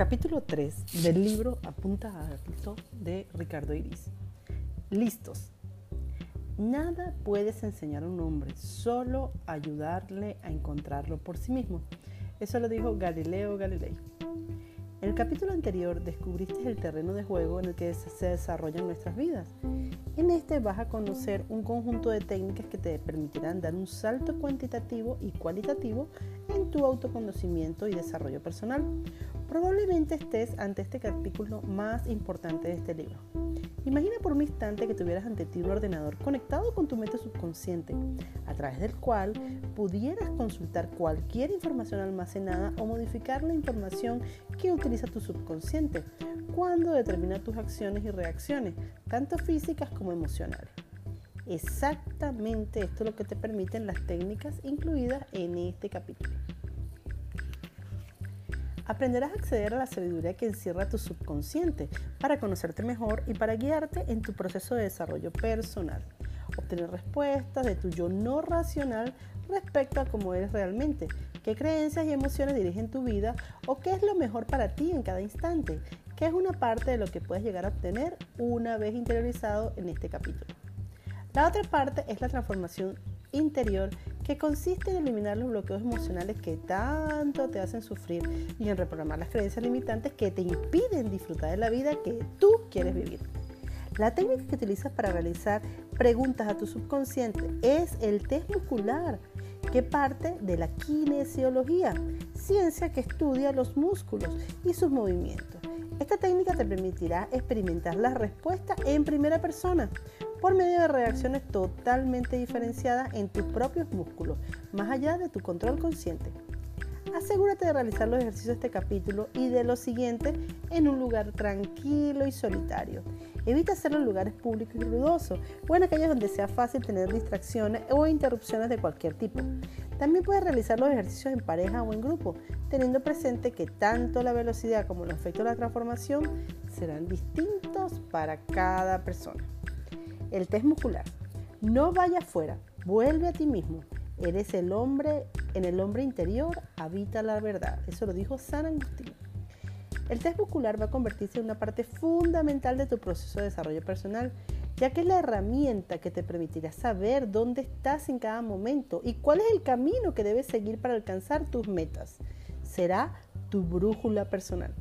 Capítulo 3 del libro Apunta a Alto de Ricardo Iris. Listos. Nada puedes enseñar a un hombre, solo ayudarle a encontrarlo por sí mismo. Eso lo dijo Galileo Galilei. En el capítulo anterior descubriste el terreno de juego en el que se desarrollan nuestras vidas. En este vas a conocer un conjunto de técnicas que te permitirán dar un salto cuantitativo y cualitativo en tu autoconocimiento y desarrollo personal. Probablemente estés ante este capítulo más importante de este libro. Imagina por un instante que tuvieras ante ti un ordenador conectado con tu mente subconsciente, a través del cual pudieras consultar cualquier información almacenada o modificar la información que utiliza tu subconsciente cuando determina tus acciones y reacciones, tanto físicas como emocionales. Exactamente esto es lo que te permiten las técnicas incluidas en este capítulo. Aprenderás a acceder a la sabiduría que encierra tu subconsciente para conocerte mejor y para guiarte en tu proceso de desarrollo personal. Obtener respuestas de tu yo no racional respecto a cómo eres realmente, qué creencias y emociones dirigen tu vida o qué es lo mejor para ti en cada instante, que es una parte de lo que puedes llegar a obtener una vez interiorizado en este capítulo. La otra parte es la transformación interior que consiste en eliminar los bloqueos emocionales que tanto te hacen sufrir y en reprogramar las creencias limitantes que te impiden disfrutar de la vida que tú quieres vivir. La técnica que utilizas para realizar preguntas a tu subconsciente es el test muscular, que parte de la kinesiología, ciencia que estudia los músculos y sus movimientos. Esta técnica te permitirá experimentar la respuesta en primera persona, por medio de reacciones totalmente diferenciadas en tus propios músculos, más allá de tu control consciente. Asegúrate de realizar los ejercicios de este capítulo y de los siguientes en un lugar tranquilo y solitario. Evita hacerlo en lugares públicos y ruidosos o en aquellos donde sea fácil tener distracciones o interrupciones de cualquier tipo. También puedes realizar los ejercicios en pareja o en grupo, teniendo presente que tanto la velocidad como los efectos de la transformación serán distintos para cada persona. El test muscular. No vaya afuera, vuelve a ti mismo. Eres el hombre, en el hombre interior habita la verdad. Eso lo dijo San Agustín. El test muscular va a convertirse en una parte fundamental de tu proceso de desarrollo personal, ya que es la herramienta que te permitirá saber dónde estás en cada momento y cuál es el camino que debes seguir para alcanzar tus metas. Será tu brújula personal.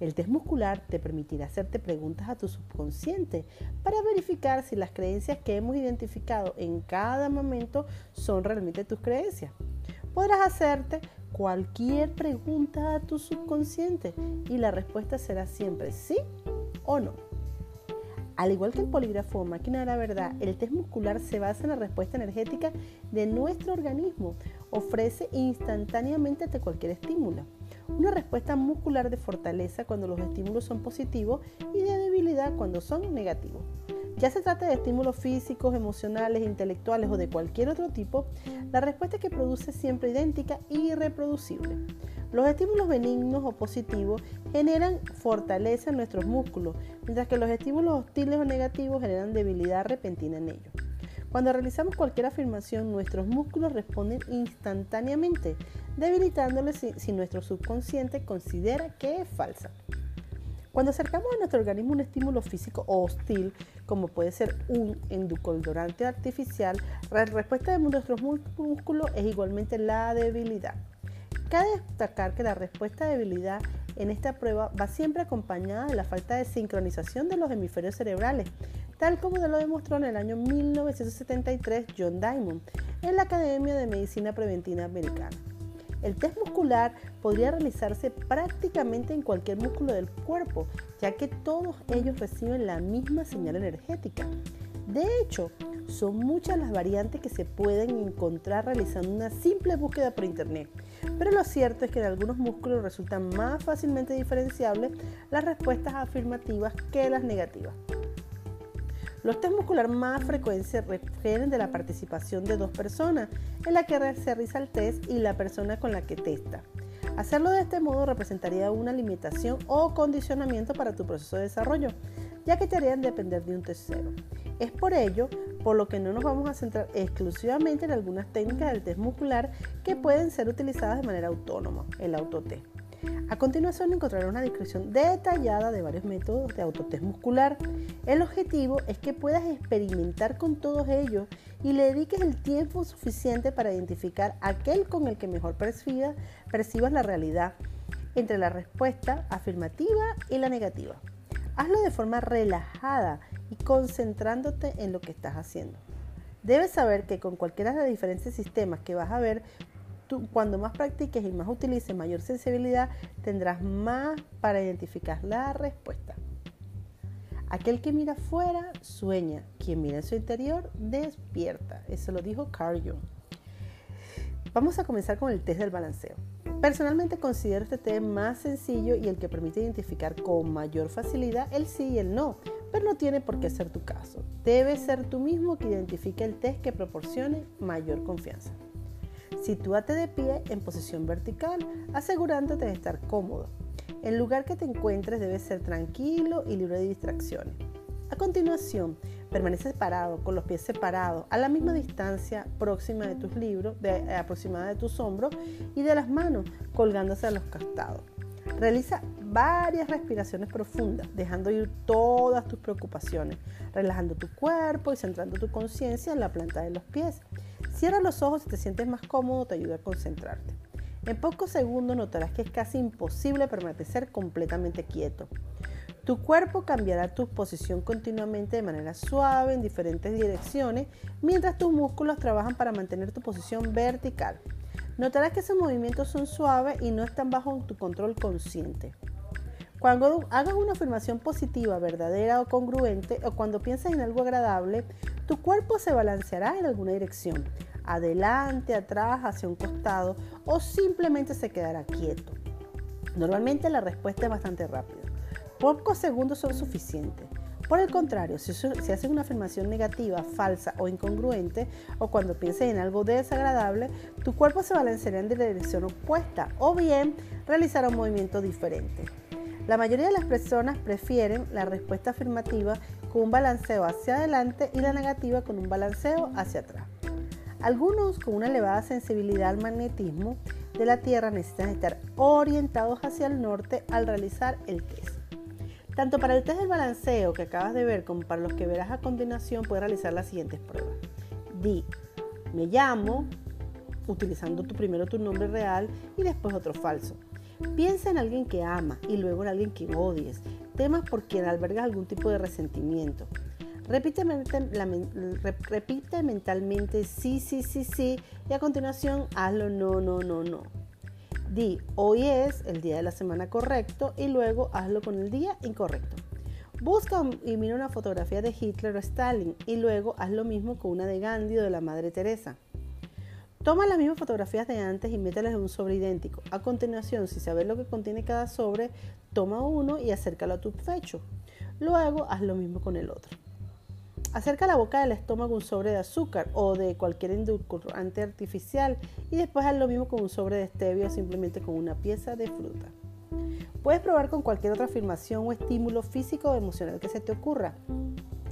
El test muscular te permitirá hacerte preguntas a tu subconsciente para verificar si las creencias que hemos identificado en cada momento son realmente tus creencias. Podrás hacerte cualquier pregunta a tu subconsciente y la respuesta será siempre sí o no. Al igual que el polígrafo o máquina de la verdad, el test muscular se basa en la respuesta energética de nuestro organismo. Ofrece instantáneamente ante cualquier estímulo. Una respuesta muscular de fortaleza cuando los estímulos son positivos y de debilidad cuando son negativos. Ya se trata de estímulos físicos, emocionales, intelectuales o de cualquier otro tipo, la respuesta que produce es siempre idéntica y reproducible. Los estímulos benignos o positivos generan fortaleza en nuestros músculos, mientras que los estímulos hostiles o negativos generan debilidad repentina en ellos. Cuando realizamos cualquier afirmación, nuestros músculos responden instantáneamente, debilitándoles si, nuestro subconsciente considera que es falsa. Cuando acercamos a nuestro organismo un estímulo físico hostil, como puede ser un endocordorante artificial, la respuesta de nuestros músculos es igualmente la debilidad. Cabe destacar que la respuesta de debilidad en esta prueba va siempre acompañada de la falta de sincronización de los hemisferios cerebrales, tal como lo demostró en el año 1973 John Diamond en la Academia de Medicina Preventiva Americana. El test muscular podría realizarse prácticamente en cualquier músculo del cuerpo, ya que todos ellos reciben la misma señal energética. De hecho, son muchas las variantes que se pueden encontrar realizando una simple búsqueda por internet, pero lo cierto es que en algunos músculos resultan más fácilmente diferenciables las respuestas afirmativas que las negativas. Los test muscular más frecuentes se refieren de la participación de dos personas en la que se realiza el test y la persona con la que testa. Hacerlo de este modo representaría una limitación o condicionamiento para tu proceso de desarrollo, ya que te harían depender de un tercero. Es por ello por lo que no nos vamos a centrar exclusivamente en algunas técnicas del test muscular que pueden ser utilizadas de manera autónoma, el autotest. A continuación encontrarás una descripción detallada de varios métodos de autotest muscular. El objetivo es que puedas experimentar con todos ellos y le dediques el tiempo suficiente para identificar aquel con el que mejor percibas, percibas la realidad entre la respuesta afirmativa y la negativa. Hazlo de forma relajada y concentrándote en lo que estás haciendo. Debes saber que con cualquiera de los diferentes sistemas que vas a ver, cuando más practiques y más utilices mayor sensibilidad, tendrás más para identificar la respuesta. Aquel que mira afuera sueña, quien mira en su interior despierta. Eso lo dijo Carl Jung. Vamos a comenzar con el test del balanceo. Personalmente considero este test más sencillo y el que permite identificar con mayor facilidad el sí y el no, pero no tiene por qué ser tu caso. Debe ser tú mismo que identifique el test que proporcione mayor confianza. Sitúate de pie en posición vertical, asegurándote de estar cómodo. El lugar que te encuentres debe ser tranquilo y libre de distracciones. A continuación, permanece parado, con los pies separados, a la misma distancia próxima de tus libros, de, eh, aproximada de tus hombros y de las manos, colgándose a los costados. Realiza varias respiraciones profundas, dejando ir todas tus preocupaciones, relajando tu cuerpo y centrando tu conciencia en la planta de los pies. Cierra los ojos si te sientes más cómodo, te ayuda a concentrarte. En pocos segundos notarás que es casi imposible permanecer completamente quieto. Tu cuerpo cambiará tu posición continuamente de manera suave en diferentes direcciones mientras tus músculos trabajan para mantener tu posición vertical. Notarás que esos movimientos son suaves y no están bajo tu control consciente. Cuando hagas una afirmación positiva, verdadera o congruente, o cuando piensas en algo agradable, tu cuerpo se balanceará en alguna dirección, adelante, atrás, hacia un costado, o simplemente se quedará quieto. Normalmente la respuesta es bastante rápida. Pocos segundos son suficientes. Por el contrario, si, haces una afirmación negativa, falsa o incongruente, o cuando pienses en algo desagradable, tu cuerpo se balanceará en dirección opuesta o bien realizará un movimiento diferente. La mayoría de las personas prefieren la respuesta afirmativa con un balanceo hacia adelante y la negativa con un balanceo hacia atrás. Algunos con una elevada sensibilidad al magnetismo de la Tierra necesitan estar orientados hacia el norte al realizar el test. Tanto para el test del balanceo que acabas de ver como para los que verás a continuación, puedes realizar las siguientes pruebas. Di, me llamo, utilizando tu, primero tu nombre real y después otro falso. Piensa en alguien que ama y luego en alguien que odies, temas por quien albergas algún tipo de resentimiento. Repite, repite mentalmente sí, sí, sí, sí y a continuación hazlo no, no, no, no. Di, hoy es el día de la semana correcto y luego hazlo con el día incorrecto. Busca y mira una fotografía de Hitler o Stalin y luego haz lo mismo con una de Gandhi o de la Madre Teresa. Toma las mismas fotografías de antes y mételas en un sobre idéntico. A continuación, si sabes lo que contiene cada sobre, toma uno y acércalo a tu pecho. Luego haz lo mismo con el otro. Acerca la boca del estómago un sobre de azúcar o de cualquier edulcorante artificial y después haz lo mismo con un sobre de stevia o simplemente con una pieza de fruta. Puedes probar con cualquier otra afirmación o estímulo físico o emocional que se te ocurra.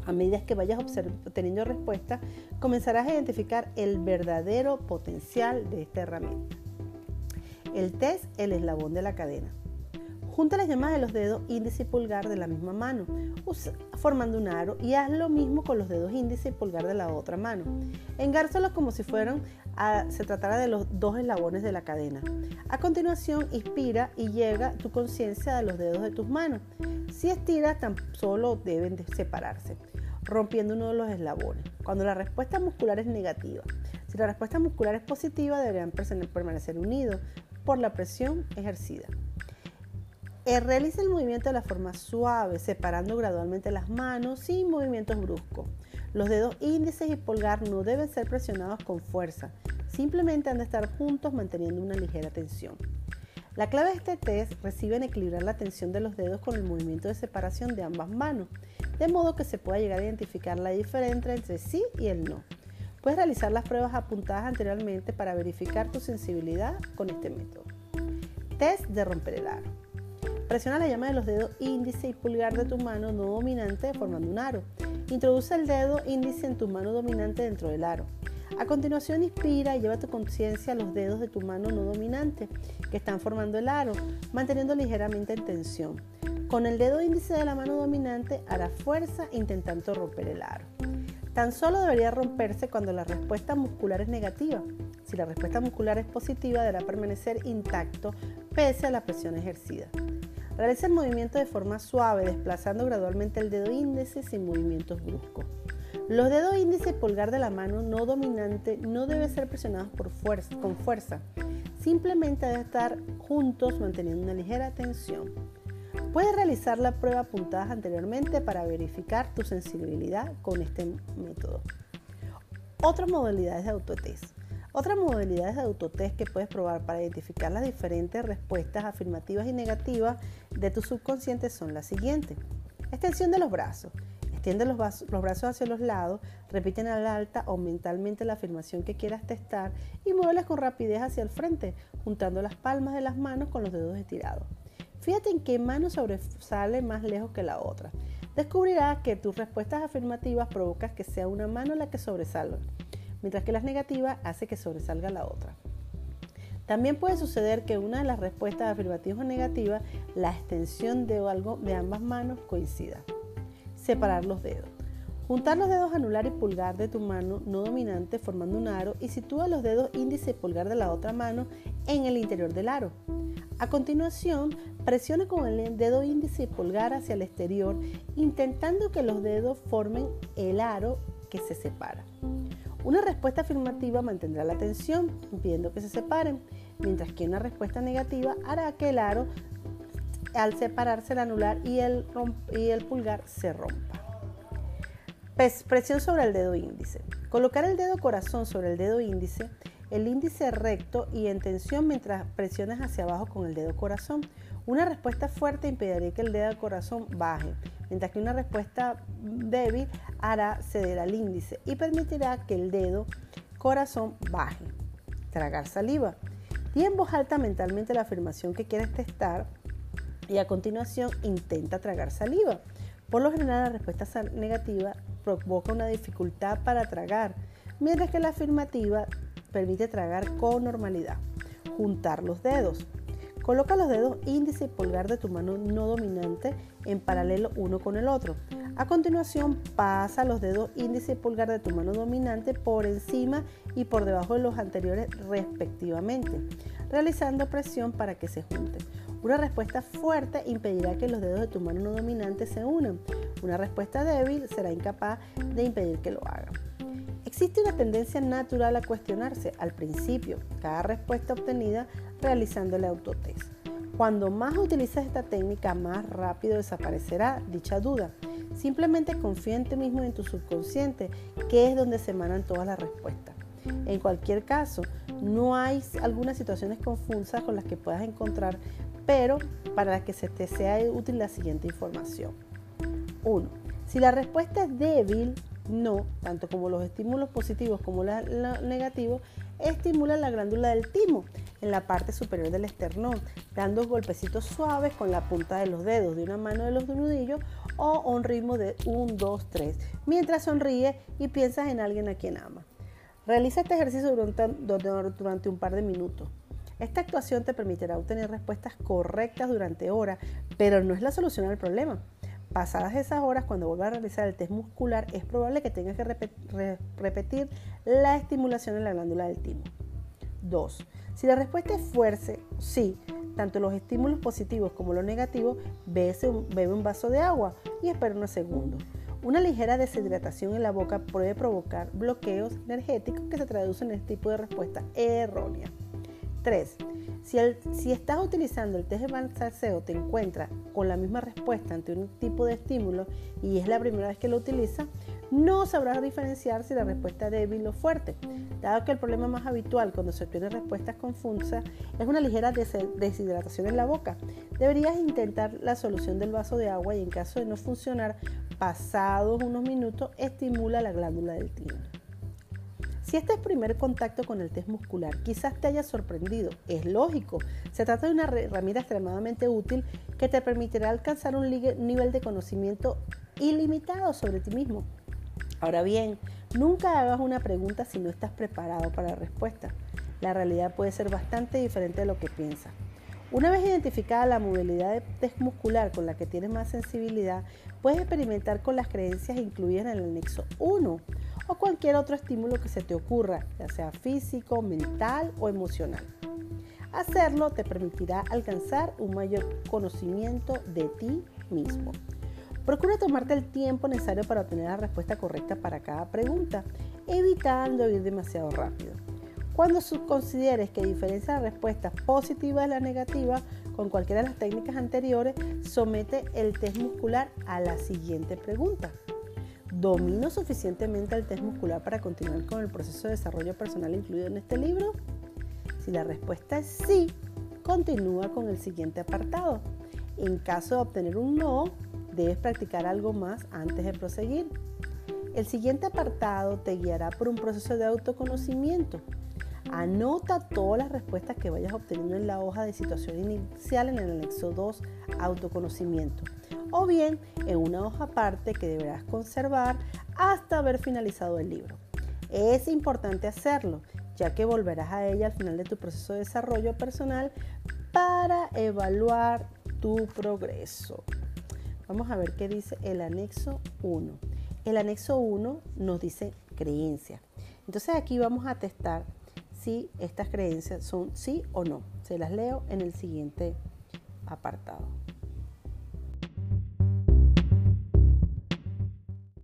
A medida que vayas obteniendo respuestas, comenzarás a identificar el verdadero potencial de esta herramienta. El test, el eslabón de la cadena. Junta las yemas de los dedos índice y pulgar de la misma mano, formando un aro y haz lo mismo con los dedos índice y pulgar de la otra mano. Engárzalos como si fueran se tratara de los dos eslabones de la cadena. A continuación, inspira y llega tu conciencia a los dedos de tus manos. Si estiras, tan solo deben de separarse, rompiendo uno de los eslabones. Cuando la respuesta muscular es negativa, si la respuesta muscular es positiva, deberían permanecer unidos por la presión ejercida. Eh, realiza el movimiento de la forma suave, separando gradualmente las manos sin movimientos bruscos. Los dedos índices y pulgar no deben ser presionados con fuerza, simplemente han de estar juntos manteniendo una ligera tensión. La clave de este test reside en equilibrar la tensión de los dedos con el movimiento de separación de ambas manos, de modo que se pueda llegar a identificar la diferencia entre sí y el no. Puedes realizar las pruebas apuntadas anteriormente para verificar tu sensibilidad con este método. Test de romper el aro. Presiona la llama de los dedos índice y pulgar de tu mano no dominante formando un aro. Introduce el dedo índice en tu mano dominante dentro del aro. A continuación, inspira y lleva tu conciencia a los dedos de tu mano no dominante que están formando el aro, manteniendo ligeramente en tensión. Con el dedo índice de la mano dominante hará fuerza intentando romper el aro. Tan solo debería romperse cuando la respuesta muscular es negativa. Si la respuesta muscular es positiva, deberá permanecer intacto pese a la presión ejercida. Realiza el movimiento de forma suave, desplazando gradualmente el dedo índice sin movimientos bruscos. Los dedos índice y pulgar de la mano no dominante no deben ser presionados por fuerza, con fuerza. Simplemente deben estar juntos manteniendo una ligera tensión. Puedes realizar la prueba apuntadas anteriormente para verificar tu sensibilidad con este método. Otras modalidades de autotest. Otras modalidades de autotest que puedes probar para identificar las diferentes respuestas afirmativas y negativas de tu subconsciente son las siguientes. Extensión de los brazos. Extiende los, brazos hacia los lados, repite en el alta o mentalmente la afirmación que quieras testar y muévelas con rapidez hacia el frente, juntando las palmas de las manos con los dedos estirados. Fíjate en qué mano sobresale más lejos que la otra. Descubrirás que tus respuestas afirmativas provocan que sea una mano la que sobresalga, mientras que las negativas hace que sobresalga la otra. También puede suceder que una de las respuestas afirmativas o negativas, la extensión de algo de ambas manos coincida. Separar los dedos. Juntar los dedos anular y pulgar de tu mano no dominante formando un aro y sitúa los dedos índice y pulgar de la otra mano en el interior del aro. A continuación, presione con el dedo índice y pulgar hacia el exterior, intentando que los dedos formen el aro que se separa. Una respuesta afirmativa mantendrá la tensión, impidiendo que se separen, mientras que una respuesta negativa hará que el aro, al separarse el anular y el, y el pulgar, se rompa. Presión sobre el dedo índice. Colocar el dedo corazón sobre el dedo índice el índice recto y en tensión mientras presiones hacia abajo con el dedo corazón. Una respuesta fuerte impedirá que el dedo corazón baje, mientras que una respuesta débil hará ceder al índice y permitirá que el dedo corazón baje. Tragar saliva. Di en voz alta mentalmente la afirmación que quieres testar y a continuación intenta tragar saliva. Por lo general la respuesta negativa provoca una dificultad para tragar, mientras que la afirmativa permite tragar con normalidad. Juntar los dedos. Coloca los dedos índice y pulgar de tu mano no dominante en paralelo uno con el otro. A continuación, pasa los dedos índice y pulgar de tu mano dominante por encima y por debajo de los anteriores respectivamente, realizando presión para que se junten. Una respuesta fuerte impedirá que los dedos de tu mano no dominante se unan. Una respuesta débil será incapaz de impedir que lo hagan. Existe una tendencia natural a cuestionarse al principio cada respuesta obtenida realizando el autotest. Cuando más utilizas esta técnica, más rápido desaparecerá dicha duda. Simplemente confía en ti mismo y en tu subconsciente, que es donde se emanan todas las respuestas. En cualquier caso, no hay algunas situaciones confusas con las que puedas encontrar, pero para que se te sea útil la siguiente información. 1. Si la respuesta es débil, no, tanto como los estímulos positivos como los negativos, estimulan la glándula del timo en la parte superior del esternón, dando golpecitos suaves con la punta de los dedos de una mano de los nudillos o un ritmo de 1, 2, 3, mientras sonríe y piensas en alguien a quien ama. Realiza este ejercicio durante un par de minutos. Esta actuación te permitirá obtener respuestas correctas durante horas, pero no es la solución al problema. Pasadas esas horas, cuando vuelvas a realizar el test muscular, es probable que tengas que repetir la estimulación en la glándula del timo. 2. Si la respuesta es fuerte, sí, tanto los estímulos positivos como los negativos, bebe un vaso de agua y espera unos segundos. Una ligera deshidratación en la boca puede provocar bloqueos energéticos que se traducen en este tipo de respuesta errónea. 3. Si, estás utilizando el test de balanceo te encuentras con la misma respuesta ante un tipo de estímulo y es la primera vez que lo utiliza, no sabrás diferenciar si la respuesta es débil o fuerte. Dado que el problema más habitual cuando se obtienen respuestas confusas es una ligera deshidratación en la boca, deberías intentar la solución del vaso de agua y en caso de no funcionar, pasados unos minutos, estimula la glándula del timo. Si este es primer contacto con el test muscular, quizás te haya sorprendido. Es lógico. Se trata de una herramienta extremadamente útil que te permitirá alcanzar un nivel de conocimiento ilimitado sobre ti mismo. Ahora bien, Nunca hagas una pregunta si no estás preparado para la respuesta. La realidad puede ser bastante diferente de lo que piensas. Una vez identificada la movilidad muscular con la que tienes más sensibilidad, puedes experimentar con las creencias incluidas en el anexo 1 o cualquier otro estímulo que se te ocurra, ya sea físico, mental o emocional. Hacerlo te permitirá alcanzar un mayor conocimiento de ti mismo. Procura tomarte el tiempo necesario para obtener la respuesta correcta para cada pregunta, evitando ir demasiado rápido. Cuando consideres que diferencia la respuesta positiva de la negativa con cualquiera de las técnicas anteriores, somete el test muscular a la siguiente pregunta. ¿Domino suficientemente el test muscular para continuar con el proceso de desarrollo personal incluido en este libro? Si la respuesta es sí, continúa con el siguiente apartado. En caso de obtener un no, debes practicar algo más antes de proseguir. El siguiente apartado te guiará por un proceso de autoconocimiento. Anota todas las respuestas que vayas obteniendo en la hoja de situación inicial en el anexo 2, autoconocimiento, o bien en una hoja aparte que deberás conservar hasta haber finalizado el libro. Es importante hacerlo, ya que volverás a ella al final de tu proceso de desarrollo personal para evaluar tu progreso. Vamos a ver qué dice el anexo 1. El anexo 1 nos dice creencia. Entonces aquí vamos a testar si estas creencias son sí o no. Se las leo en el siguiente apartado.